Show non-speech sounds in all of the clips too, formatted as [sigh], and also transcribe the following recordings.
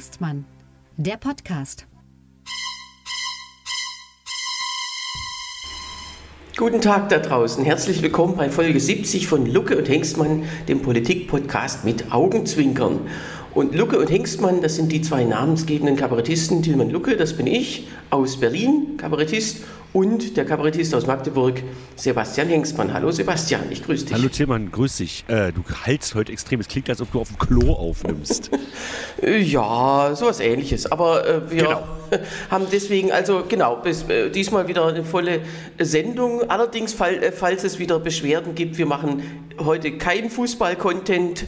Hengstmann, der Podcast. Guten Tag da draußen. Herzlich willkommen bei Folge 70 von Lucke und Hengstmann, dem Politik-Podcast mit Augenzwinkern. Und Lucke und Hengstmann, das sind die zwei namensgebenden Kabarettisten. Tilman Lucke, das bin ich, aus Berlin, Kabarettist und der Kabarettist aus Magdeburg, Sebastian Hengstmann. Hallo Sebastian, ich grüße dich. Hallo Tillmann, grüß dich. Äh, du haltst heute extrem. Es klingt, als ob du auf dem Klo aufnimmst. [laughs] ja, sowas ähnliches. Aber äh, wir genau. [laughs] haben deswegen, also genau, bis, äh, diesmal wieder eine volle Sendung. Allerdings, fall, äh, falls es wieder Beschwerden gibt, wir machen heute kein Fußball-Content.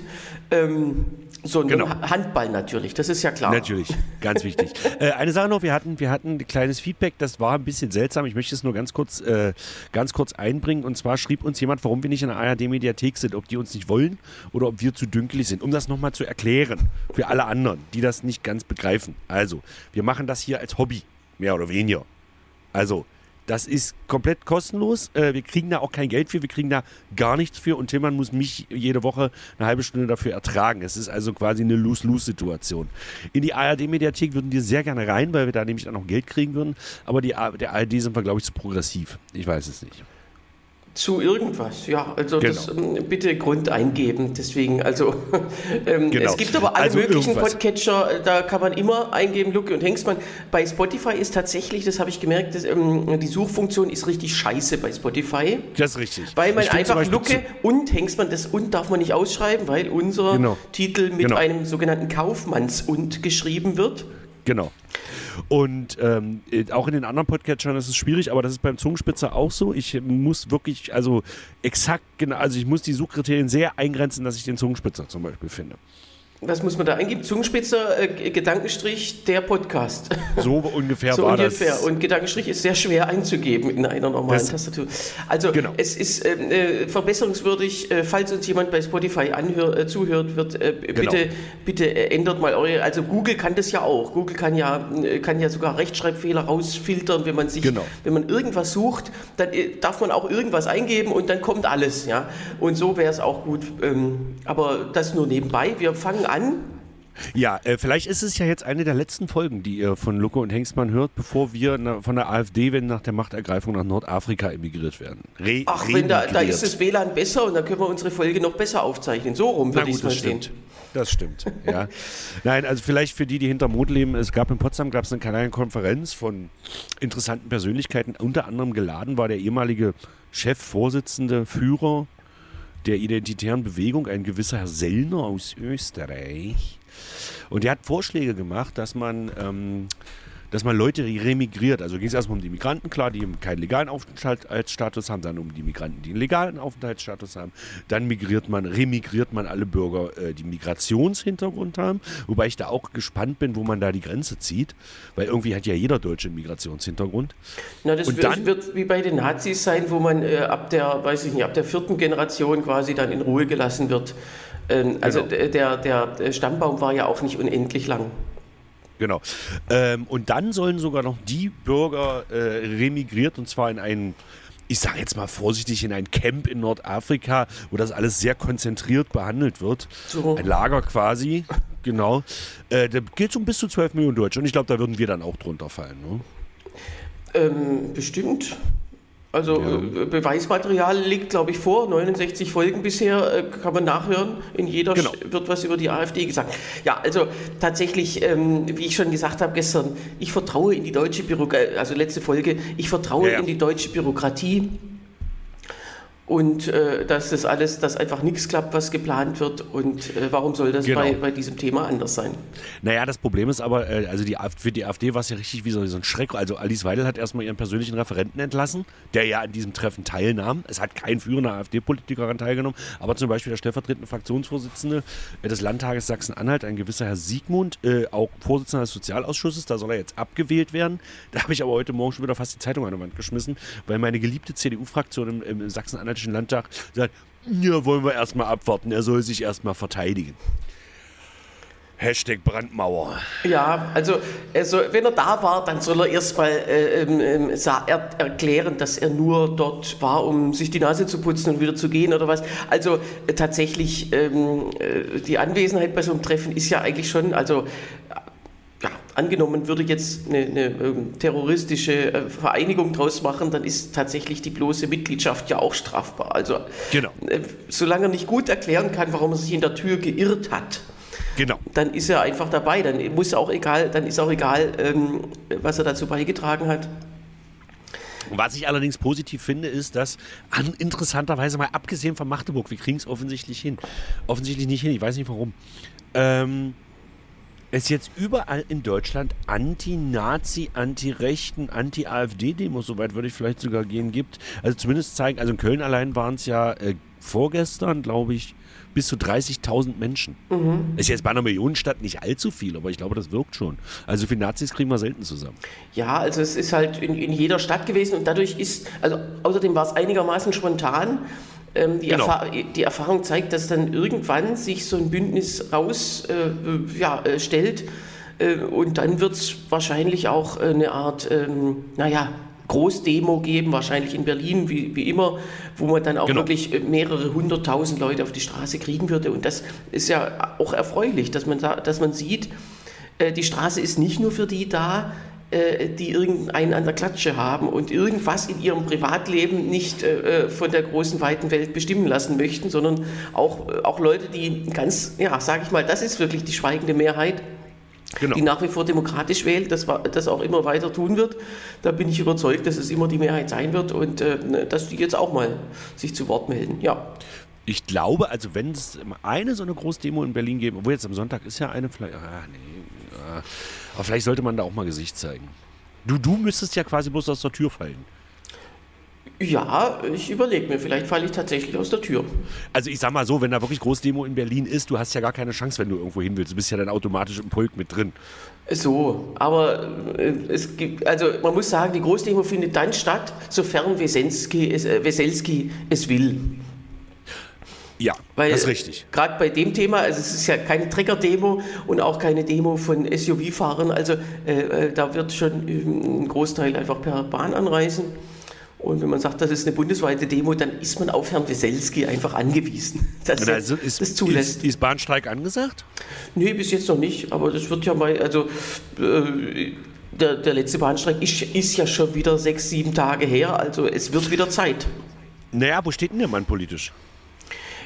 Ähm, so ein genau. Handball natürlich, das ist ja klar. Natürlich, ganz wichtig. [laughs] äh, eine Sache noch, wir hatten, wir hatten ein kleines Feedback, das war ein bisschen seltsam. Ich möchte es nur ganz kurz, äh, ganz kurz einbringen. Und zwar schrieb uns jemand, warum wir nicht in der ARD-Mediathek sind, ob die uns nicht wollen oder ob wir zu dünkelig sind. Um das nochmal zu erklären für alle anderen, die das nicht ganz begreifen. Also, wir machen das hier als Hobby, mehr oder weniger. Also, das ist komplett kostenlos. Äh, wir kriegen da auch kein Geld für, wir kriegen da gar nichts für und Tillmann muss mich jede Woche eine halbe Stunde dafür ertragen. Es ist also quasi eine Lose-Lose-Situation. In die ARD-Mediathek würden wir sehr gerne rein, weil wir da nämlich dann noch Geld kriegen würden. Aber die, der ARD sind wir, glaube ich, zu progressiv. Ich weiß es nicht. Zu irgendwas, ja. Also genau. das ähm, bitte Grund eingeben. Deswegen, also [laughs] ähm, genau. es gibt aber alle also möglichen irgendwas. Podcatcher, da kann man immer eingeben, Lucke und Hengstmann. Bei Spotify ist tatsächlich, das habe ich gemerkt, dass, ähm, die Suchfunktion ist richtig scheiße bei Spotify. Das ist richtig. Weil man einfach Lucke und Hengstmann, das und darf man nicht ausschreiben, weil unser genau. Titel mit genau. einem sogenannten Kaufmanns und geschrieben wird. Genau. Und ähm, auch in den anderen Podcatchern ist es schwierig, aber das ist beim Zungenspitzer auch so. Ich muss wirklich, also exakt, genau, also ich muss die Suchkriterien sehr eingrenzen, dass ich den Zungenspitzer zum Beispiel finde was muss man da eingeben? Zungenspitzer, äh, Gedankenstrich, der Podcast. So ungefähr [laughs] so war ungefähr. das. Und Gedankenstrich ist sehr schwer einzugeben in einer normalen das, Tastatur. Also genau. es ist ähm, äh, verbesserungswürdig, äh, falls uns jemand bei Spotify anhör, äh, zuhört, wird äh, genau. bitte, bitte ändert mal eure. Also Google kann das ja auch. Google kann ja, kann ja sogar Rechtschreibfehler rausfiltern, wenn man sich, genau. wenn man irgendwas sucht, dann darf man auch irgendwas eingeben und dann kommt alles. Ja? Und so wäre es auch gut. Ähm, aber das nur nebenbei. Wir fangen an. Ja, äh, vielleicht ist es ja jetzt eine der letzten Folgen, die ihr von Luco und Hengstmann hört, bevor wir na, von der AfD, wenn nach der Machtergreifung nach Nordafrika emigriert werden. Re Ach, wenn da, da, ist das WLAN besser und dann können wir unsere Folge noch besser aufzeichnen. So rum würde ich es mal stehen. Das stimmt, ja. Nein, also vielleicht für die, die hinter Mond leben, es gab in Potsdam gab es eine kleine Konferenz von interessanten Persönlichkeiten. Unter anderem geladen war der ehemalige Chef, Vorsitzende, Führer der identitären Bewegung, ein gewisser Herr Sellner aus Österreich. Und der hat Vorschläge gemacht, dass man ähm, dass man Leute remigriert. Also ging es erstmal um die Migranten, klar, die keinen legalen Aufenthaltsstatus haben, dann um die Migranten, die einen legalen Aufenthaltsstatus haben. Dann migriert man, remigriert man alle Bürger, äh, die Migrationshintergrund haben. Wobei ich da auch gespannt bin, wo man da die Grenze zieht, weil irgendwie hat ja jeder Deutsche einen Migrationshintergrund. Na, das wird, dann, wird, wie bei den Nazis sein, wo man äh, ab der, weiß ich nicht, ab der vierten Generation quasi dann in Ruhe gelassen wird. Ähm, also genau. der, der Stammbaum war ja auch nicht unendlich lang. Genau. Ähm, und dann sollen sogar noch die Bürger äh, remigriert und zwar in einen ich sage jetzt mal vorsichtig, in ein Camp in Nordafrika, wo das alles sehr konzentriert behandelt wird. So. Ein Lager quasi, genau. Äh, da geht es um bis zu 12 Millionen Deutsche und ich glaube, da würden wir dann auch drunter fallen. Ne? Ähm, bestimmt. Also ja. Äh, Beweismaterial liegt, glaube ich, vor. 69 Folgen bisher äh, kann man nachhören. In jeder genau. wird was über die AfD gesagt. Ja, also tatsächlich, ähm, wie ich schon gesagt habe gestern, ich vertraue in die deutsche Bürokratie, also letzte Folge, ich vertraue ja, ja. in die deutsche Bürokratie und äh, dass das alles, dass einfach nichts klappt, was geplant wird. Und äh, warum soll das genau. bei, bei diesem Thema anders sein? Naja, das Problem ist aber, äh, also die, für die AfD war es ja richtig wie so, so ein Schreck. Also Alice Weidel hat erstmal ihren persönlichen Referenten entlassen, der ja an diesem Treffen teilnahm. Es hat kein führender AfD-Politiker daran teilgenommen, aber zum Beispiel der stellvertretende Fraktionsvorsitzende äh, des Landtages Sachsen-Anhalt, ein gewisser Herr Siegmund, äh, auch Vorsitzender des Sozialausschusses, da soll er jetzt abgewählt werden. Da habe ich aber heute Morgen schon wieder fast die Zeitung an der Wand geschmissen, weil meine geliebte CDU-Fraktion im, im Sachsen-Anhalt Bayerischen Landtag sagt, ja, wollen wir erstmal abwarten, er soll sich erstmal verteidigen. Hashtag Brandmauer. Ja, also, also wenn er da war, dann soll er erstmal äh, ähm, er, erklären, dass er nur dort war, um sich die Nase zu putzen und wieder zu gehen oder was. Also äh, tatsächlich, ähm, äh, die Anwesenheit bei so einem Treffen ist ja eigentlich schon, also angenommen, würde jetzt eine, eine ähm, terroristische äh, Vereinigung draus machen, dann ist tatsächlich die bloße Mitgliedschaft ja auch strafbar. Also genau. äh, solange er nicht gut erklären kann, warum er sich in der Tür geirrt hat, genau. dann ist er einfach dabei. Dann muss auch egal, dann ist auch egal, ähm, was er dazu beigetragen hat. Was ich allerdings positiv finde, ist, dass an, interessanterweise mal abgesehen von Magdeburg, wir kriegen es offensichtlich hin. Offensichtlich nicht hin, ich weiß nicht warum. Ähm, es jetzt überall in Deutschland Anti-Nazi, Anti-Rechten, Anti-AfD-Demos, soweit würde ich vielleicht sogar gehen, gibt. Also zumindest zeigen, also in Köln allein waren es ja äh, vorgestern, glaube ich, bis zu 30.000 Menschen. Mhm. Ist jetzt bei einer Millionenstadt nicht allzu viel, aber ich glaube, das wirkt schon. Also für Nazis kriegen wir selten zusammen. Ja, also es ist halt in, in jeder Stadt gewesen und dadurch ist, also außerdem war es einigermaßen spontan. Ähm, die, genau. Erfahr die, Erfahrung zeigt, dass dann irgendwann sich so ein Bündnis rausstellt äh, ja, äh, stellt, äh, und dann wird es wahrscheinlich auch eine Art, ähm, naja, Großdemo geben, wahrscheinlich in Berlin, wie, wie immer, wo man dann auch genau. wirklich mehrere hunderttausend Leute auf die Straße kriegen würde. Und das ist ja auch erfreulich, dass man, da, dass man sieht, die Straße ist nicht nur für die da, äh, die irgendeinen an der Klatsche haben und irgendwas in ihrem Privatleben nicht äh, von der großen, weiten Welt bestimmen lassen möchten, sondern auch, äh, auch Leute, die ganz, ja, sage ich mal, das ist wirklich die schweigende Mehrheit, Genau. die nach wie vor demokratisch wählt, das, das auch immer weiter tun wird. Da bin ich überzeugt, dass es immer die Mehrheit sein wird und äh, dass die jetzt auch mal sich zu Wort melden. Ja. Ich glaube, also wenn es eine so eine Großdemo in Berlin geben, obwohl jetzt am Sonntag ist ja eine, vielleicht, ah, nee, ah, aber vielleicht sollte man da auch mal Gesicht zeigen. Du, du müsstest ja quasi bloß aus der Tür fallen. Ja, ich überlege mir, vielleicht falle ich tatsächlich aus der Tür. Also ich sag mal so, wenn da wirklich Großdemo in Berlin ist, du hast ja gar keine Chance, wenn du irgendwo hin willst. Du bist ja dann automatisch im Pulk mit drin. So, aber äh, es gibt, also man muss sagen, die Großdemo findet dann statt, sofern Weselski es, äh, Weselski es will. Ja, Weil, das ist richtig. Gerade bei dem Thema, also es ist ja keine Trecker-Demo und auch keine Demo von SUV-Fahrern, also äh, äh, da wird schon ein Großteil einfach per Bahn anreisen. Und wenn man sagt, das ist eine bundesweite Demo, dann ist man auf Herrn Weselski einfach angewiesen, [laughs] dass also ist, das zulässt. Ist, ist Bahnstreik angesagt? Nee, bis jetzt noch nicht, aber das wird ja mal, also äh, der, der letzte Bahnstreik ist, ist ja schon wieder sechs, sieben Tage her, also es wird wieder Zeit. Naja, wo steht denn der Mann politisch?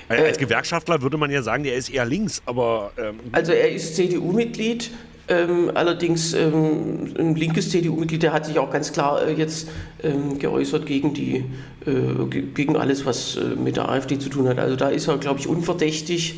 Äh, als Gewerkschaftler würde man ja sagen, der ist eher links, aber. Ähm also er ist CDU-Mitglied, ähm, allerdings ähm, ein linkes CDU-Mitglied, der hat sich auch ganz klar äh, jetzt ähm, geäußert gegen, die, äh, gegen alles, was äh, mit der AfD zu tun hat. Also da ist er, glaube ich, unverdächtig.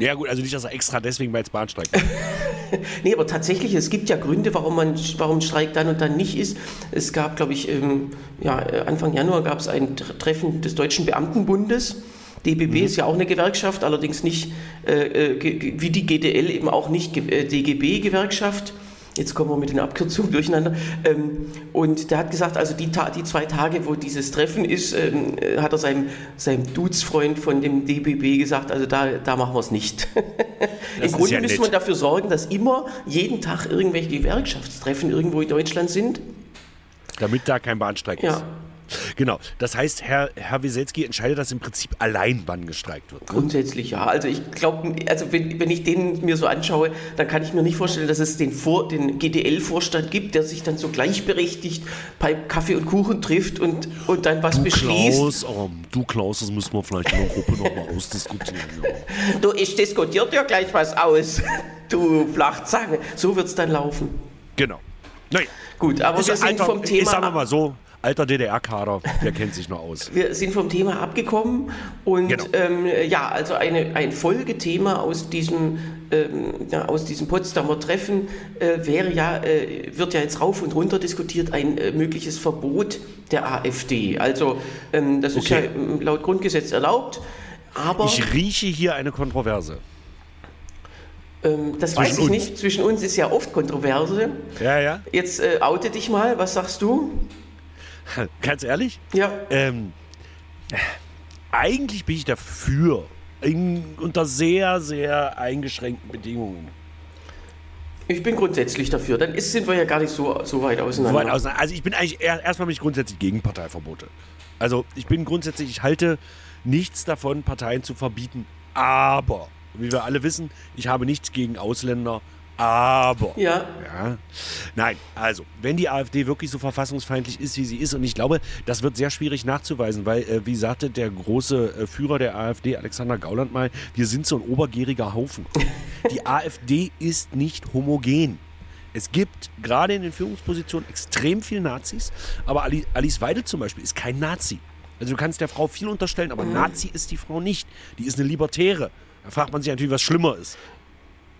Ja gut, also nicht, dass er extra deswegen bei Bahnstreik [laughs] Nee, aber tatsächlich, es gibt ja Gründe, warum man warum Streik dann und dann nicht ist. Es gab, glaube ich, ähm, ja, Anfang Januar gab es ein Treffen des Deutschen Beamtenbundes DBB mhm. ist ja auch eine Gewerkschaft, allerdings nicht äh, äh wie die GDL eben auch nicht äh, DGB-Gewerkschaft. Jetzt kommen wir mit den Abkürzungen durcheinander. Ähm, und der hat gesagt, also die, die, zwei Tage, wo dieses Treffen ist, ähm, äh, hat er seinem, seinem Dudesfreund von dem DBB gesagt, also da, da machen wir es nicht. [laughs] Im Grunde ja müssen wir dafür sorgen, dass immer jeden Tag irgendwelche Gewerkschaftstreffen irgendwo in Deutschland sind. Damit da kein Bahnstreik ja. ist. Genau. Das heißt, Herr, Herr Wieselski entscheidet das im Prinzip allein, wann gestreikt wird. Ne? Grundsätzlich ja. Also ich glaube, also wenn, wenn ich den mir so anschaue, dann kann ich mir nicht vorstellen, dass es den, den GDL-Vorstand gibt, der sich dann so gleichberechtigt bei Kaffee und Kuchen trifft und, und dann was du beschließt. Klaus, ähm, du Klaus, das müssen wir vielleicht in der Gruppe nochmal ausdiskutieren. Ja. [laughs] Du, ich diskutiere dir gleich was aus. Du Flachzange. So wird es dann laufen. Genau. Naja. Gut, aber wir sind vom Thema. Ich sage mal so, alter DDR-Kader, der kennt sich noch aus. Wir sind vom Thema abgekommen und genau. ähm, ja, also eine, ein Folgethema aus diesem, ähm, ja, aus diesem Potsdamer Treffen äh, wäre ja, äh, wird ja jetzt rauf und runter diskutiert, ein äh, mögliches Verbot der AfD. Also ähm, das okay. ist ja ähm, laut Grundgesetz erlaubt. Aber ich rieche hier eine Kontroverse. Ähm, das Zwischen weiß ich uns. nicht. Zwischen uns ist ja oft Kontroverse. Ja, ja. Jetzt äh, oute dich mal. Was sagst du? [laughs] Ganz ehrlich? Ja. Ähm, eigentlich bin ich dafür. In, unter sehr, sehr eingeschränkten Bedingungen. Ich bin grundsätzlich dafür. Dann ist, sind wir ja gar nicht so, so weit auseinander. So weit auseinander. Also ich bin eigentlich er, erstmal bin ich grundsätzlich gegen Parteiverbote. Also ich bin grundsätzlich, ich halte nichts davon, Parteien zu verbieten. Aber, wie wir alle wissen, ich habe nichts gegen Ausländer Aber. Ja. ja. Nein, also, wenn die AfD wirklich so verfassungsfeindlich ist, wie sie ist, und ich glaube, das wird sehr schwierig nachzuweisen, weil, äh, wie sagte der große äh, Führer der AfD, Alexander Gauland, mal, wir sind so ein obergäriger Haufen. [laughs] die AfD ist nicht homogen. Es gibt gerade in den Führungspositionen extrem viele Nazis, aber Alice Weidel zum Beispiel ist kein Nazi. Also du kannst der Frau viel unterstellen, aber mhm. Nazi ist die Frau nicht. Die ist eine Libertäre. Da fragt man sich natürlich, was schlimmer ist.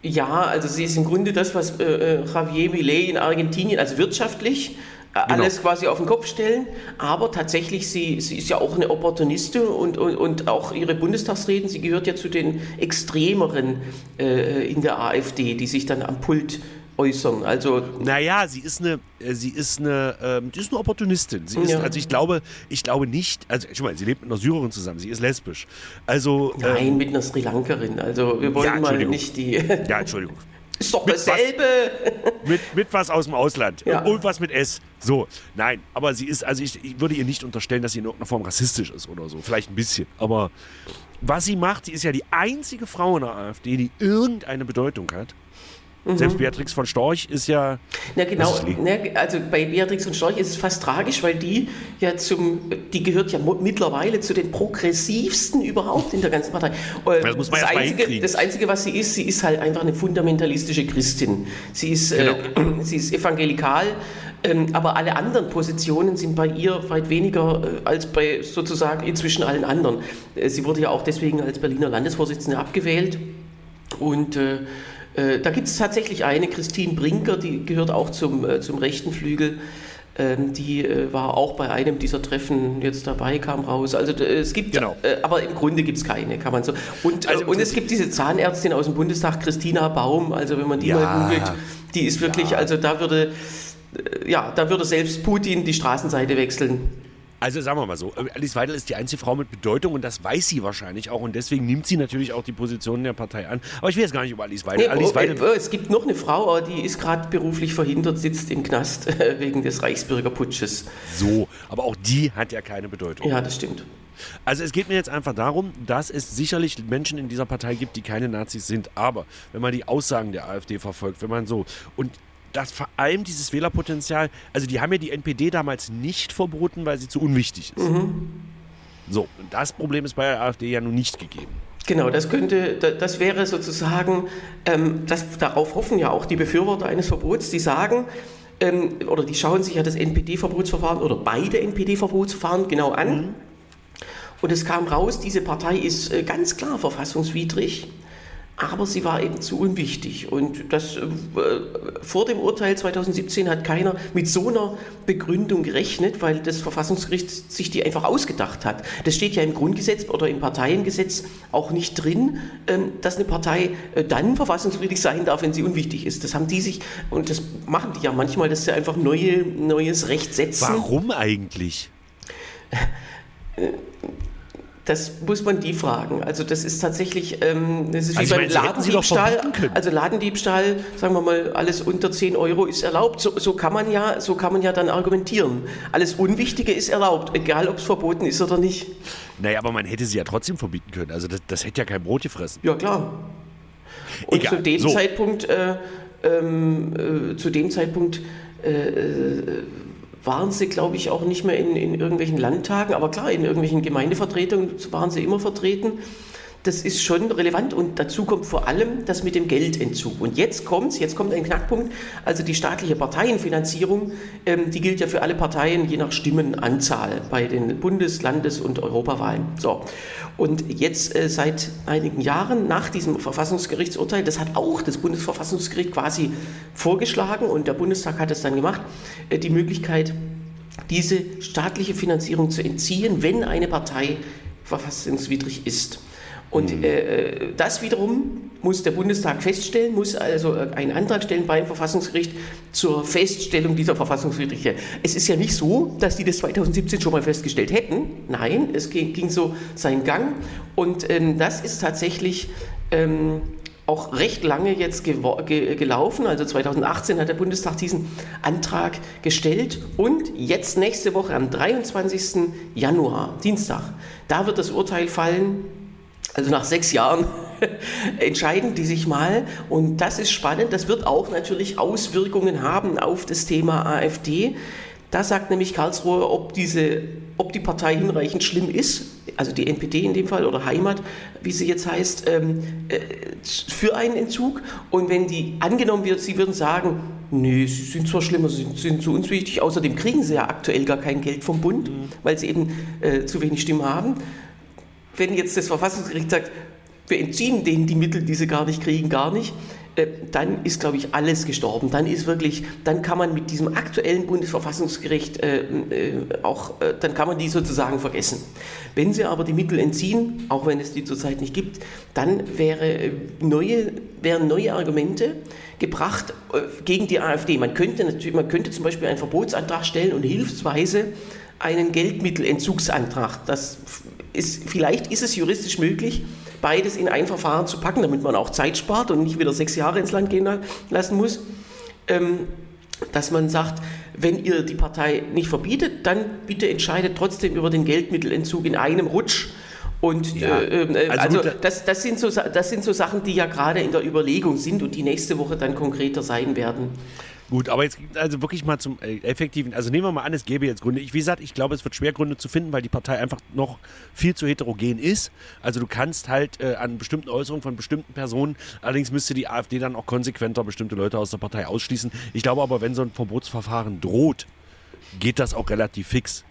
Ja, also sie ist im Grunde das, was äh, äh Javier Millet in Argentinien, also wirtschaftlich, äh, genau. alles quasi auf den Kopf stellen. Aber tatsächlich, sie, sie ist ja auch eine Opportunistin und, und, und auch ihre Bundestagsreden, sie gehört ja zu den Extremeren äh, in der AfD, die sich dann am Pult äußern. Also naja, sie ist eine, äh, sie ist eine, ähm, die ist eine Opportunistin. Sie ist, ja. also ich glaube, ich glaube nicht, also schau mal, sie lebt mit einer Syrerin zusammen, sie ist lesbisch. Also nein, ähm, mit einer Sri Lankerin. Also wir wollen ja, mal nicht die. ja, Entschuldigung. [laughs] Ist doch dasselbe. Was, mit, mit was aus dem Ausland. Ja. Und was mit S. So, nein, aber sie ist, also ich, ich würde ihr nicht unterstellen, dass sie in irgendeiner Form rassistisch ist oder so. Vielleicht ein bisschen. Aber was sie macht, sie ist ja die einzige Frau in der AfD, die irgendeine Bedeutung hat. Mhm. Selbst Beatrix von Storch ist ja. Na genau, ne, also bei Beatrix von Storch ist es fast tragisch, weil die ja zum, die gehört ja mittlerweile zu den progressivsten überhaupt in der ganzen Partei. Äh, das muss man das, Einzige, das Einzige, was sie ist, sie ist halt einfach eine fundamentalistische Christin. Sie ist, äh, genau. äh, [clears throat] sie ist evangelikal. Ähm, aber alle anderen Positionen sind bei ihr weit weniger äh, als bei sozusagen inzwischen allen anderen. Äh, sie wurde ja auch deswegen als Berliner Landesvorsitzende abgewählt und äh, äh, da gibt es tatsächlich eine, Christine Brinker, die gehört auch zum, äh, zum rechten Flügel. Ähm, die äh, war auch bei einem dieser Treffen jetzt dabei, kam raus. Also es gibt, genau. aber im Grunde gibt es keine, kann man so. Und, also und es gibt diese Zahnärztin aus dem Bundestag, Christina Baum, also wenn man die ja. mal googelt, die ist wirklich, ja. also da würde, ja, da würde selbst Putin die Straßenseite wechseln. Also sagen wir mal so, Alice Weidel ist die einzige Frau mit Bedeutung und das weiß sie wahrscheinlich auch und deswegen nimmt sie natürlich auch die Positionen der Partei an. Aber ich will jetzt gar nicht über Alice Weidel. Nee, Alice oh, Weidel oh, es gibt noch eine Frau, die ist gerade beruflich verhindert, sitzt im Knast [laughs] wegen des Reichsbürgerputsches. So, aber auch die hat ja keine Bedeutung. Ja, das stimmt. Also es geht mir jetzt einfach darum, dass es sicherlich Menschen in dieser Partei gibt, die keine Nazis sind. Aber wenn man die Aussagen der AfD verfolgt, wenn man so und dass vor allem dieses Wählerpotenzial, also die haben ja die NPD damals nicht verboten, weil sie zu unwichtig ist. Mhm. So, und das Problem ist bei der AfD ja nun nicht gegeben. Genau, das könnte, das wäre sozusagen, ähm, das, darauf hoffen ja auch die Befürworter eines Verbots, die sagen, ähm, oder die schauen sich ja das NPD-Verbotsverfahren oder beide NPD-Verbotsverfahren genau an. Mhm. Und es kam raus, diese Partei ist äh, ganz klar verfassungswidrig aber sie war eben zu unwichtig. Und das, äh, vor dem Urteil 2017 hat keiner mit so einer Begründung gerechnet, weil das Verfassungsgericht sich die einfach ausgedacht hat. Das steht ja im Grundgesetz oder im Parteiengesetz auch nicht drin, ähm, dass eine Partei äh, dann verfassungswidrig sein darf, wenn sie unwichtig ist. Das haben die sich, und das machen die ja manchmal, dass sie einfach neue, neues Recht setzen. Warum eigentlich? [laughs] Das muss man die fragen. Also das ist tatsächlich, ähm, das ist also wie beim Ladendiebstahl. Also Ladendiebstahl, sagen wir mal, alles unter 10 Euro ist erlaubt. So, so, kann man ja, so kann man ja dann argumentieren. Alles Unwichtige ist erlaubt, egal ob es verboten ist oder nicht. Naja, aber man hätte sie ja trotzdem verbieten können. Also das, das hätte ja kein Brot gefressen. Ja klar. Und egal. zu dem so. Zeitpunkt, äh, ähm, äh, zu dem Zeitpunkt äh, äh waren sie, glaube ich, auch nicht mehr in, in irgendwelchen Landtagen, aber klar, in irgendwelchen Gemeindevertretungen waren sie immer vertreten. Das ist schon relevant und dazu kommt vor allem das mit dem Geldentzug. Und jetzt kommt jetzt kommt ein Knackpunkt. Also die staatliche Parteienfinanzierung, ähm, die gilt ja für alle Parteien je nach Stimmenanzahl bei den Bundes-, Landes- und Europawahlen. So. Und jetzt äh, seit einigen Jahren nach diesem Verfassungsgerichtsurteil, das hat auch das Bundesverfassungsgericht quasi vorgeschlagen und der Bundestag hat es dann gemacht, äh, die Möglichkeit, diese staatliche Finanzierung zu entziehen, wenn eine Partei verfassungswidrig ist. Und mhm. äh, das wiederum muss der Bundestag feststellen, muss also äh, einen Antrag stellen beim Verfassungsgericht zur Feststellung dieser Verfassungswidrigkeit. Es ist ja nicht so, dass die das 2017 schon mal festgestellt hätten. Nein, es ging, ging so seinen Gang. Und ähm, das ist tatsächlich ähm, auch recht lange jetzt ge ge gelaufen. Also 2018 hat der Bundestag diesen Antrag gestellt und jetzt nächste Woche am 23. Januar, Dienstag, da wird das Urteil fallen also nach sechs Jahren [laughs] entscheiden die sich mal. Und das ist spannend. Das wird auch natürlich Auswirkungen haben auf das Thema AfD. Da sagt nämlich Karlsruhe, ob, diese, ob die Partei hinreichend schlimm ist, also die NPD in dem Fall oder Heimat, wie sie jetzt heißt, ähm, äh, für einen Entzug. Und wenn die angenommen wird, sie würden sagen, nee, sie sind zwar schlimmer, sie sind, sind zu uns wichtig, außerdem kriegen sie ja aktuell gar kein Geld vom Bund, mhm. weil sie eben äh, zu wenig Stimmen haben. Wenn jetzt das Verfassungsgericht sagt, wir entziehen denen die Mittel, die sie gar nicht kriegen, gar nicht, äh, dann ist, glaube ich, alles gestorben. Dann ist wirklich, dann kann man mit diesem aktuellen Bundesverfassungsgericht äh, äh, auch, dann kann man die sozusagen vergessen. Wenn sie aber die Mittel entziehen, auch wenn es die zurzeit nicht gibt, dann wäre neue, wären neue Argumente gebracht gegen die AfD. Man könnte, natürlich, man könnte zum Beispiel einen Verbotsantrag stellen und hilfsweise einen Geldmittelentzugsantrag. Das ist, vielleicht ist es juristisch möglich, beides in ein Verfahren zu packen, damit man auch Zeit spart und nicht wieder sechs Jahre ins Land gehen lassen muss. Ähm, dass man sagt, wenn ihr die Partei nicht verbietet, dann bitte entscheidet trotzdem über den Geldmittelentzug in einem Rutsch. Und ja, äh, äh, also, also das, das, sind so, das sind so Sachen, die ja gerade in der Überlegung sind und die nächste Woche dann konkreter sein werden. Gut, aber jetzt also wirklich mal zum äh, effektiven, also nehmen wir mal an, es gäbe jetzt Gründe. Ich, wie gesagt, ich glaube, es wird schwer Gründe zu finden, weil die Partei einfach noch viel zu heterogen ist. Also du kannst halt äh, an bestimmten Äußerungen von bestimmten Personen, allerdings müsste die AfD dann auch konsequenter bestimmte Leute aus der Partei ausschließen. Ich glaube aber, wenn so ein Verbotsverfahren droht, geht das auch relativ fix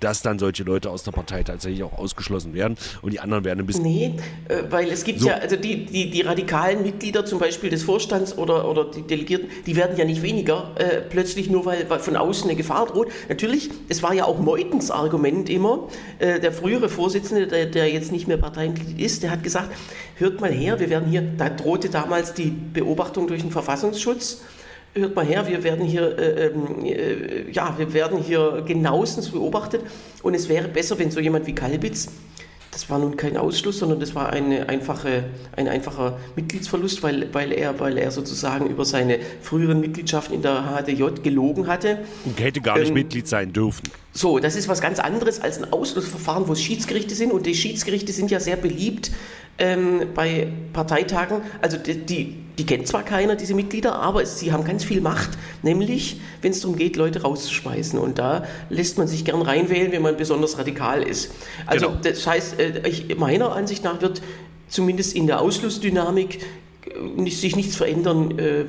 dass dann solche Leute aus der Partei tatsächlich auch ausgeschlossen werden und die anderen werden ein bisschen. Nee, äh, weil es gibt so. ja, also die, die, die radikalen Mitglieder zum Beispiel des Vorstands oder, oder die Delegierten, die werden ja nicht weniger äh, plötzlich nur, weil, weil, von außen eine Gefahr droht. Natürlich, es war ja auch Meutens Argument immer, äh, der frühere Vorsitzende, der, der jetzt nicht mehr Parteimitglied ist, der hat gesagt, hört mal her, wir werden hier, da drohte damals die Beobachtung durch den Verfassungsschutz hört mal her, wir werden hier, äh, ähm, äh, ja, wir werden hier genauestens beobachtet und es wäre besser, wenn so jemand wie Kalbitz, das war nun kein Ausschluss, sondern das war eine einfache, ein einfacher Mitgliedsverlust, weil, weil, er, weil er sozusagen über seine früheren Mitgliedschaften in der HDJ gelogen hatte. Und hätte gar nicht ähm, Mitglied sein dürfen. So, das ist was ganz anderes als ein Ausschlussverfahren, wo es Schiedsgerichte sind und die Schiedsgerichte sind ja sehr beliebt ähm, bei Parteitagen. Also die, die die kennt zwar keiner, diese Mitglieder, aber sie haben ganz viel Macht, nämlich wenn es darum geht, Leute rauszuschmeißen. Und da lässt man sich gern reinwählen, wenn man besonders radikal ist. Also genau. das heißt, äh, ich, meiner Ansicht nach wird zumindest in der Ausschlussdynamik nicht, sich nichts verändern äh,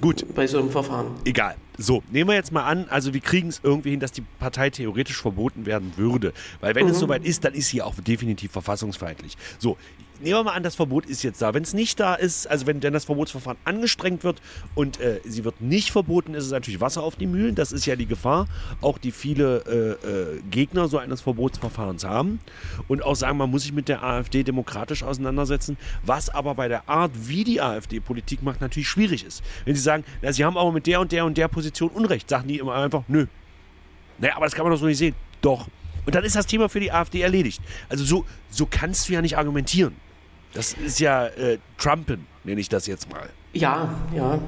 Gut. bei so einem Verfahren. Egal. So, nehmen wir jetzt mal an, also wir kriegen es irgendwie hin, dass die Partei theoretisch verboten werden würde. Weil wenn mhm. es soweit ist, dann ist sie auch definitiv verfassungsfeindlich. So, nehmen wir mal an, das Verbot ist jetzt da. Wenn es nicht da ist, also wenn denn das Verbotsverfahren angestrengt wird und äh, sie wird nicht verboten, ist es natürlich Wasser auf die Mühlen. Das ist ja die Gefahr, auch die viele äh, äh, Gegner so eines Verbotsverfahrens haben. Und auch sagen, man muss sich mit der AfD demokratisch auseinandersetzen, was aber bei der Art, wie die AfD Politik macht, natürlich schwierig ist. Wenn sie sagen, na, sie haben aber mit der und der und der Position Unrecht, sagen die immer einfach, nö. Naja, aber das kann man doch so nicht sehen. Doch. Und dann ist das Thema für die AfD erledigt. Also so, so kannst du ja nicht argumentieren. Das ist ja äh, Trumpen, nenne ich das jetzt mal. Ja, ja.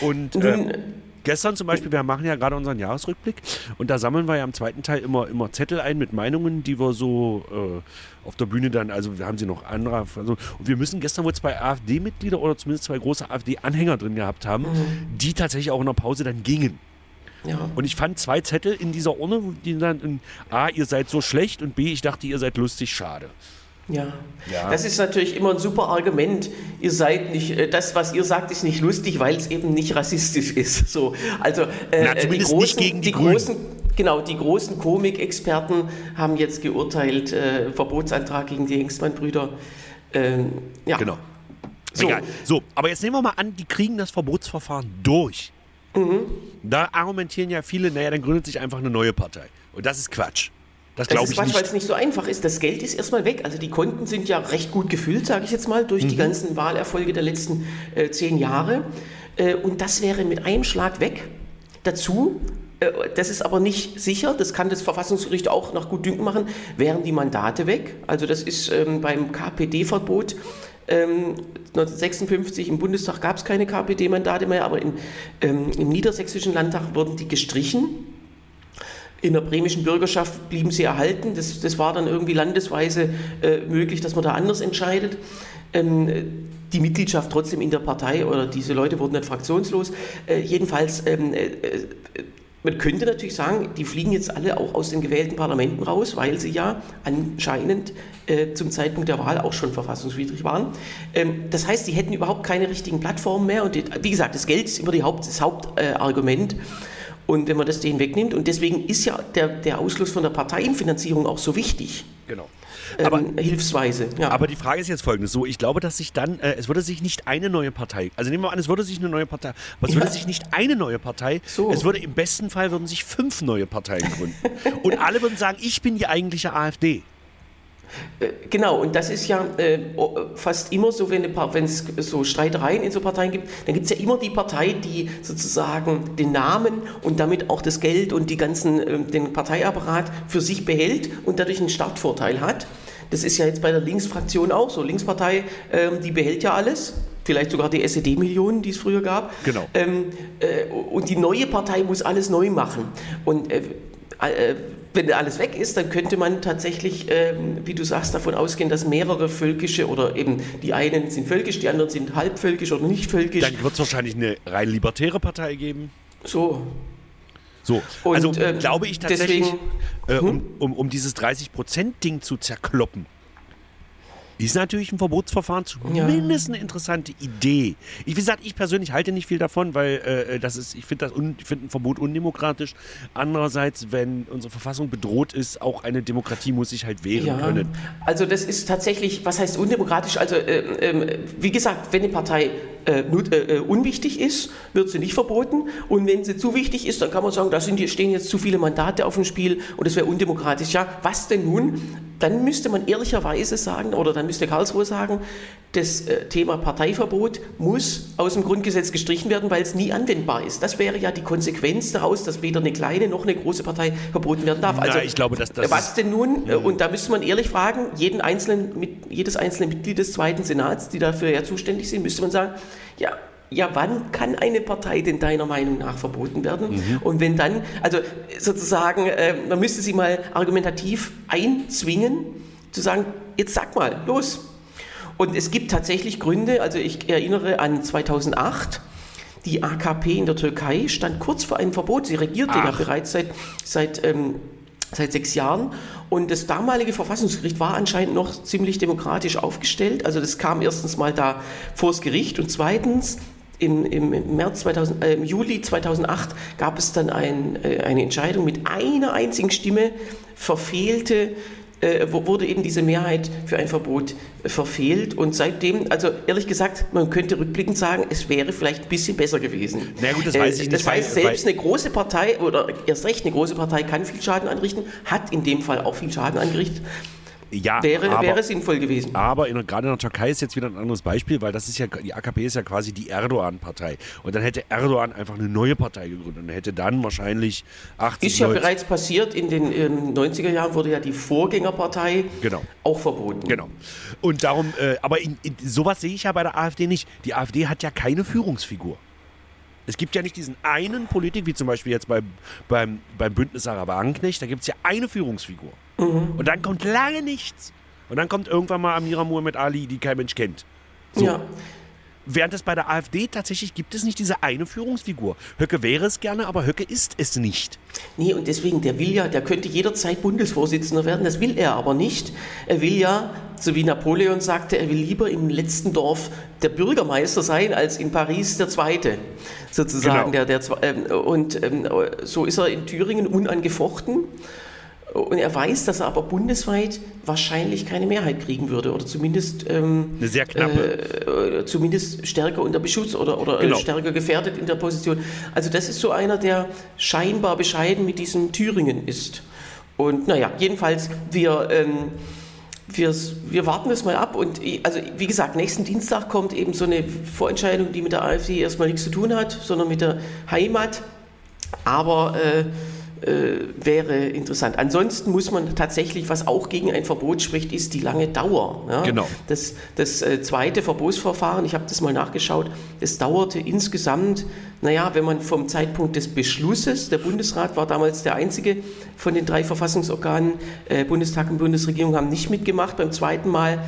Und äh, gestern zum Beispiel, wir machen ja gerade unseren Jahresrückblick und da sammeln wir ja im zweiten Teil immer, immer Zettel ein mit Meinungen, die wir so äh, auf der Bühne dann, also wir haben sie noch andere. Also, und wir müssen gestern wohl zwei AfD-Mitglieder oder zumindest zwei große AfD-Anhänger drin gehabt haben, mhm. die tatsächlich auch in der Pause dann gingen. Ja. Und ich fand zwei Zettel in dieser Urne, die dann in A, ihr seid so schlecht und B, ich dachte, ihr seid lustig, schade. Ja. ja. das ist natürlich immer ein super Argument. Ihr seid nicht, äh, das, was ihr sagt, ist nicht lustig, weil es eben nicht rassistisch ist. [laughs] So, also äh, Na, die großen, nicht gegen die, die großen, genau, die großen Komikexperten haben jetzt geurteilt, äh, Verbotsantrag gegen die Hengstmann-Brüder. Ähm, ja. Genau. So. Egal. So, aber jetzt nehmen wir mal an, die kriegen das Verbotsverfahren durch. Mhm. Da argumentieren ja viele, naja, dann gründet sich einfach eine neue Partei. Und das ist Quatsch. Das, das ist Quatsch, weil es nicht so einfach ist. Das Geld ist erstmal weg. Also die Konten sind ja recht gut gefüllt, sage ich jetzt mal, durch mhm. die ganzen Wahlerfolge der letzten äh, zehn Jahre. Äh, und das wäre mit einem Schlag weg. Dazu, äh, das ist aber nicht sicher, das kann das Verfassungsgericht auch nach Gutdünken machen, wären die Mandate weg. Also das ist ähm, beim KPD-Verbot. 1956 ähm, im Bundestag gab es keine KPD-Mandate mehr, aber in, ähm, im niedersächsischen Landtag wurden die gestrichen In der bremischen Bürgerschaft blieben sie erhalten. Das, das war dann irgendwie landesweise äh, möglich, dass man da anders entscheidet. Ähm, die Mitgliedschaft trotzdem in der Partei oder diese Leute wurden nicht fraktionslos. Äh, jedenfalls, ähm, äh, äh, man könnte natürlich sagen, die fliegen jetzt alle auch aus den gewählten Parlamenten raus, weil sie ja anscheinend äh, zum Zeitpunkt der Wahl auch schon verfassungswidrig waren. Ähm, das heißt, sie hätten überhaupt keine richtigen Plattformen mehr. Und die, wie gesagt, das Geld ist immer Haupt, das Hauptargument. Und wenn man das denen wegnimmt, und deswegen ist ja der, der Ausschluss von der Parteienfinanzierung auch so wichtig. Genau. Ähm, aber, Hilfsweise. Ja. Aber die Frage ist jetzt folgende: So, ich glaube, dass sich dann, äh, es würde sich nicht eine neue Partei, also nehmen wir an, es würde sich eine neue Partei, aber es ja. würde sich nicht eine neue Partei, so. es würde im besten Fall würden sich fünf neue Parteien gründen. und alle würden sagen, ich bin die eigentliche AfD. Äh, genau, und das ist ja äh, fast immer so, wenn es so Streitereien in so Parteien gibt, dann gibt es ja immer die Partei, die sozusagen den Namen und damit auch das Geld und die ganzen, äh, den Parteiapparat für sich behält und dadurch einen Startvorteil hat. Das ist ja jetzt bei der Linksfraktion auch so. Linkspartei, äh, die behält ja alles, vielleicht sogar die SED-Millionen, die es früher gab. Genau. Ähm, äh, und die neue Partei muss alles neu machen. Und äh, äh wenn alles weg ist, dann könnte man tatsächlich, ähm, wie du sagst, davon ausgehen, dass mehrere völkische oder eben die einen sind völkisch, die anderen sind halbvölkisch oder nicht völkisch. Dann wird es wahrscheinlich eine rein libertäre Partei geben. So. So, Und, also äh, glaube ich tatsächlich, deswegen, äh, um, hm? um, um dieses 30%-Ding zu zerkloppen, ist natürlich ein Verbotsverfahren zumindest ja. eine interessante Idee. Ich, wie gesagt, ich persönlich halte nicht viel davon, weil äh, das ist, ich finde find ein Verbot undemokratisch. Andererseits, wenn unsere Verfassung bedroht ist, auch eine Demokratie muss sich halt wehren ja. können. Also das ist tatsächlich, was heißt undemokratisch? Also äh, äh, wie gesagt, wenn eine Partei äh, äh, unwichtig ist, wird sie nicht verboten. Und wenn sie zu wichtig ist, dann kann man sagen, da sind, stehen jetzt zu viele Mandate auf dem Spiel und das wäre undemokratisch. Ja, was denn nun? Dann müsste man ehrlicherweise sagen, oder dann müsste Karlsruhe sagen, das äh, Thema Parteiverbot muss aus dem Grundgesetz gestrichen werden, weil es nie anwendbar ist. Das wäre ja die Konsequenz daraus, dass weder eine kleine noch eine große Partei verboten werden darf. Also, ich glaube, dass das was denn nun? Ja. Und da müsste man ehrlich fragen, jeden einzelnen, jedes einzelne Mitglied des zweiten Senats, die dafür ja zuständig sind, müsste man sagen, ja, ja, wann kann eine Partei denn deiner Meinung nach verboten werden? Mhm. Und wenn dann, also sozusagen, äh, man müsste sie mal argumentativ einzwingen, zu sagen, jetzt sag mal, los. Und es gibt tatsächlich Gründe, also ich erinnere an 2008, die AKP in der Türkei stand kurz vor einem Verbot. Sie regierte Ach. ja bereits seit, seit, ähm, seit sechs Jahren. Und das damalige Verfassungsgericht war anscheinend noch ziemlich demokratisch aufgestellt. Also das kam erstens mal da vors Gericht und zweitens im, im, März 2000, äh, im Juli 2008 gab es dann ein, äh, eine Entscheidung mit einer einzigen Stimme verfehlte äh, wurde eben diese Mehrheit für ein Verbot verfehlt. Und seitdem, also ehrlich gesagt, man könnte rückblickend sagen, es wäre vielleicht ein bisschen besser gewesen. Na gut, das weiß ich äh, nicht. Das heißt, selbst eine große Partei oder erst recht eine große Partei kann viel Schaden anrichten, hat in dem Fall auch viel Schaden angerichtet. Ja, wäre, aber, wäre sinnvoll gewesen. Aber in, gerade in der Türkei ist jetzt wieder ein anderes Beispiel, weil das ist ja, die AKP ist ja quasi die Erdogan-Partei. Und dann hätte Erdogan einfach eine neue Partei gegründet und hätte dann wahrscheinlich 80 Ist ja bereits passiert, in den in 90er Jahren wurde ja die Vorgängerpartei genau. auch verboten. Genau. Und darum, äh, aber in, in, sowas sehe ich ja bei der AfD nicht. Die AfD hat ja keine Führungsfigur. Es gibt ja nicht diesen einen Politik, wie zum Beispiel jetzt beim, beim, beim Bündnis Sarah Wagenknecht, da gibt es ja eine Führungsfigur. Mhm. Und dann kommt lange nichts. Und dann kommt irgendwann mal Amira Muhammad Ali, die kein Mensch kennt. So. Ja. Während es bei der AfD tatsächlich gibt es nicht diese eine Führungsfigur. Höcke wäre es gerne, aber Höcke ist es nicht. Nee, und deswegen, der will ja, der könnte jederzeit Bundesvorsitzender werden, das will er aber nicht. Er will ja, so wie Napoleon sagte, er will lieber im letzten Dorf der Bürgermeister sein, als in Paris der Zweite, sozusagen. Genau. Der, der, ähm, und ähm, so ist er in Thüringen unangefochten. Und er weiß, dass er aber bundesweit wahrscheinlich keine Mehrheit kriegen würde oder zumindest ähm, eine sehr knappe, äh, zumindest stärker unter Beschutz oder, oder äh, genau. stärker gefährdet in der Position. Also das ist so einer, der scheinbar bescheiden mit diesem Thüringen ist. Und naja, jedenfalls wir ähm, wir, wir warten das mal ab und also wie gesagt, nächsten Dienstag kommt eben so eine Vorentscheidung, die mit der AfD erstmal nichts zu tun hat, sondern mit der Heimat. Aber äh, äh, wäre interessant. Ansonsten muss man tatsächlich, was auch gegen ein Verbot spricht, ist die lange Dauer. Ja? Genau. Das, das äh, zweite Verbotsverfahren, ich habe das mal nachgeschaut, das dauerte insgesamt, naja, wenn man vom Zeitpunkt des Beschlusses, der Bundesrat war damals der einzige von den drei Verfassungsorganen, äh, Bundestag und Bundesregierung haben nicht mitgemacht, beim zweiten Mal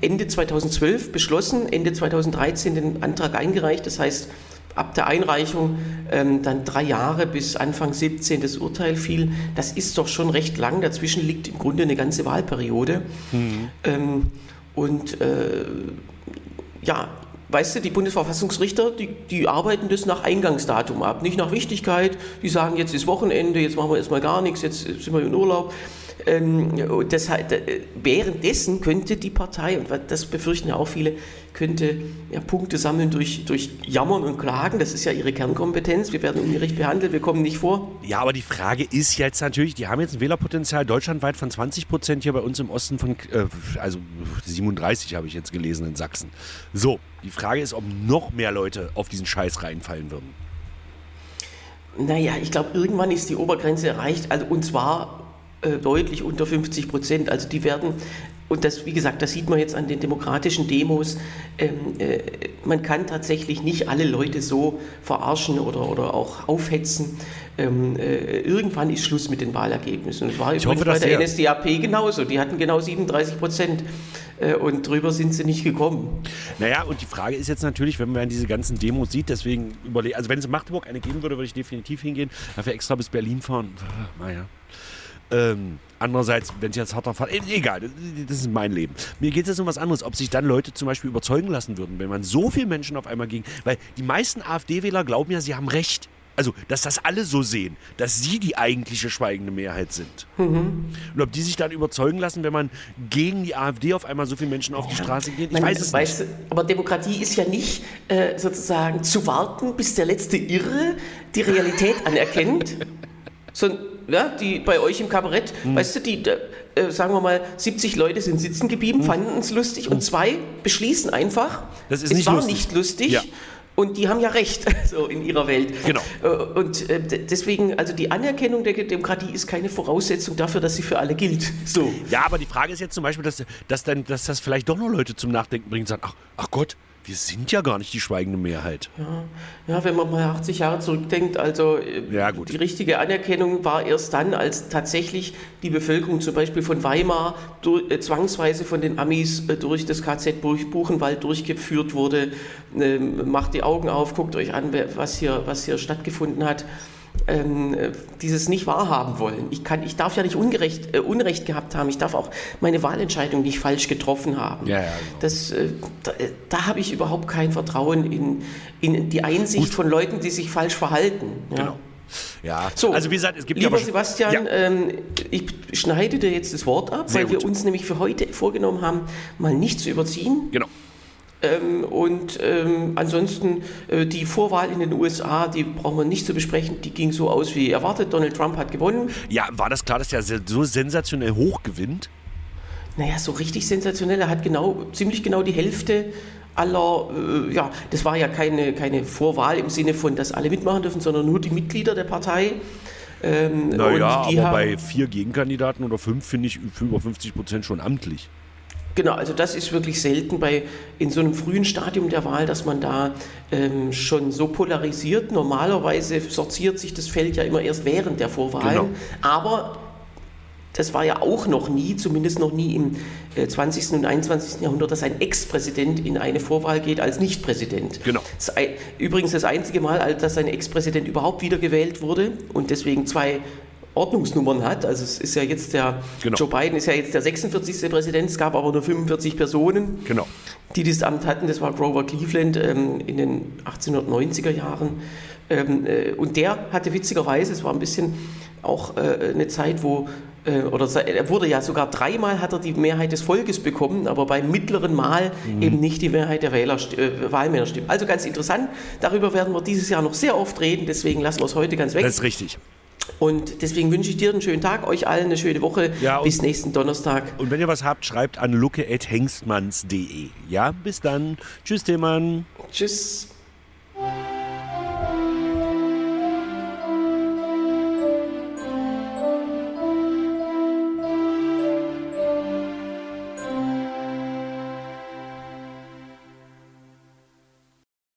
Ende 2012 beschlossen, Ende 2013 den Antrag eingereicht, das heißt, ab der Einreichung ähm, dann drei Jahre bis Anfang 17 das Urteil fiel. Das ist doch schon recht lang. Dazwischen liegt im Grunde eine ganze Wahlperiode. Mhm. Ähm, und äh, ja, weißt du, die Bundesverfassungsrichter, die, die arbeiten das nach Eingangsdatum ab, nicht nach Wichtigkeit. Die sagen, jetzt ist Wochenende, jetzt machen wir erstmal gar nichts, jetzt sind wir in Urlaub. Ähm, das, äh, währenddessen könnte die Partei, und das befürchten ja auch viele, könnte ja, Punkte sammeln durch, durch Jammern und Klagen. Das ist ja ihre Kernkompetenz. Wir werden ungerecht behandelt, wir kommen nicht vor. Ja, aber die Frage ist jetzt natürlich, die haben jetzt ein Wählerpotenzial deutschlandweit von 20 Prozent, hier bei uns im Osten von, äh, also 37 habe ich jetzt gelesen in Sachsen. So, die Frage ist, ob noch mehr Leute auf diesen Scheiß reinfallen würden. Naja, ich glaube, irgendwann ist die Obergrenze erreicht, also und zwar äh, deutlich unter 50 Prozent. Also die werden, und das, wie gesagt, das sieht man jetzt an den demokratischen Demos, ähm, äh, man kann tatsächlich nicht alle Leute so verarschen oder, oder auch aufhetzen. Ähm, äh, irgendwann ist Schluss mit den Wahlergebnissen. Und war ich übrigens hoffe, bei der NSDAP genauso. Die hatten genau 37 Prozent äh, und drüber sind sie nicht gekommen. Naja, und die Frage ist jetzt natürlich, wenn man diese ganzen Demos sieht, deswegen überlegen, also wenn es in Magdeburg eine geben würde, würde ich definitiv hingehen, dafür extra bis Berlin fahren. Naja. Ähm, andererseits, wenn es jetzt harter Fall, äh, egal, das ist mein Leben. Mir geht es jetzt um was anderes, ob sich dann Leute zum Beispiel überzeugen lassen würden, wenn man so viele Menschen auf einmal ging, weil die meisten AfD-Wähler glauben ja, sie haben Recht. Also, dass das alle so sehen, dass sie die eigentliche schweigende Mehrheit sind. Mhm. Und ob die sich dann überzeugen lassen, wenn man gegen die AfD auf einmal so viele Menschen auf die Straße geht, ich man, weiß es weißt, nicht. Aber Demokratie ist ja nicht äh, sozusagen zu warten, bis der letzte Irre die Realität anerkennt, [laughs] sondern ja, die bei euch im Kabarett, hm. weißt du, die, äh, sagen wir mal, 70 Leute sind sitzen geblieben, hm. fanden es lustig hm. und zwei beschließen einfach, das ist es nicht war lustig. nicht lustig. Ja. Und die haben ja recht, [laughs] so in ihrer Welt. Genau. Äh, und äh, deswegen, also die Anerkennung der Demokratie ist keine Voraussetzung dafür, dass sie für alle gilt. [laughs] So. Ja, aber die Frage ist jetzt zum Beispiel, dass, dass, dann, dass das vielleicht doch noch Leute zum Nachdenken bringt und sagen, ach, ach Gott, wir sind ja gar nicht die schweigende Mehrheit. Ja, ja wenn man mal 80 Jahre zurückdenkt, also äh, ja, die richtige Anerkennung war erst dann, als tatsächlich die Bevölkerung zum Beispiel von Weimar durch, äh, zwangsweise von den Amis äh, durch das KZ Buchenwald durchgeführt wurde. Ähm, macht die Augen auf, guckt euch an, was hier, was hier stattgefunden hat dieses nicht wahrhaben wollen. Ich, kann, ich darf ja nicht ungerecht, äh, Unrecht gehabt haben, ich darf auch meine Wahlentscheidung nicht falsch getroffen haben. Ja, ja, genau. das, äh, da, äh, da habe ich überhaupt kein Vertrauen in, in die Einsicht Gut. von Leuten, die sich falsch verhalten. Ja. Genau. Ja, so, also wie gesagt, es gibt lieber ja Sebastian, ja. ähm, ich schneide dir jetzt das Wort ab, Sehr weil gut. wir uns nämlich für heute vorgenommen haben, mal nicht zu überziehen. Genau. Ähm, und ähm, ansonsten äh, die Vorwahl in den USA, die brauchen wir nicht zu besprechen, die ging so aus wie erwartet. Donald Trump hat gewonnen. Ja, war das klar, dass der so sensationell hoch gewinnt? Naja, so richtig sensationell. Er hat genau, ziemlich genau die Hälfte aller, äh, ja, das war ja keine, keine Vorwahl im Sinne von, dass alle mitmachen dürfen, sondern nur die Mitglieder der Partei. Ähm, naja, aber bei vier Gegenkandidaten oder fünf finde ich über 50 Prozent schon amtlich. Genau, also das ist wirklich selten bei in so einem frühen Stadium der Wahl, dass man da ähm, schon so polarisiert. Normalerweise sortiert sich das Feld ja immer erst während der Vorwahlen. Genau. Aber das war ja auch noch nie, zumindest noch nie im äh, 20. und 21. Jahrhundert, dass ein Ex-Präsident in eine Vorwahl geht als Nicht-Präsident. Genau. Das, übrigens das einzige Mal, dass ein Ex-Präsident überhaupt wiedergewählt wurde und deswegen zwei Ordnungsnummern hat. Also es ist ja jetzt der, genau. Joe Biden ist ja jetzt der 46. Präsident, es gab aber nur 45 Personen, genau. die das Amt hatten. Das war Grover Cleveland ähm, in den 1890er Jahren. Ähm, äh, und der hatte witzigerweise, es war ein bisschen auch äh, eine Zeit, wo äh, oder er wurde ja sogar dreimal hat er die Mehrheit des Volkes bekommen, aber beim mittleren Mal mhm. eben nicht die Mehrheit der Wähler, äh, Wahlmänner stimmt. Also ganz interessant. Darüber werden wir dieses Jahr noch sehr oft reden, deswegen lassen wir es heute ganz weg. Das ist richtig. Und deswegen wünsche ich dir einen schönen Tag, euch allen eine schöne Woche. Ja, bis nächsten Donnerstag. Und wenn ihr was habt, schreibt an lucke.hengstmanns.de. Ja, bis dann. Tschüss, Tillmann. Tschüss.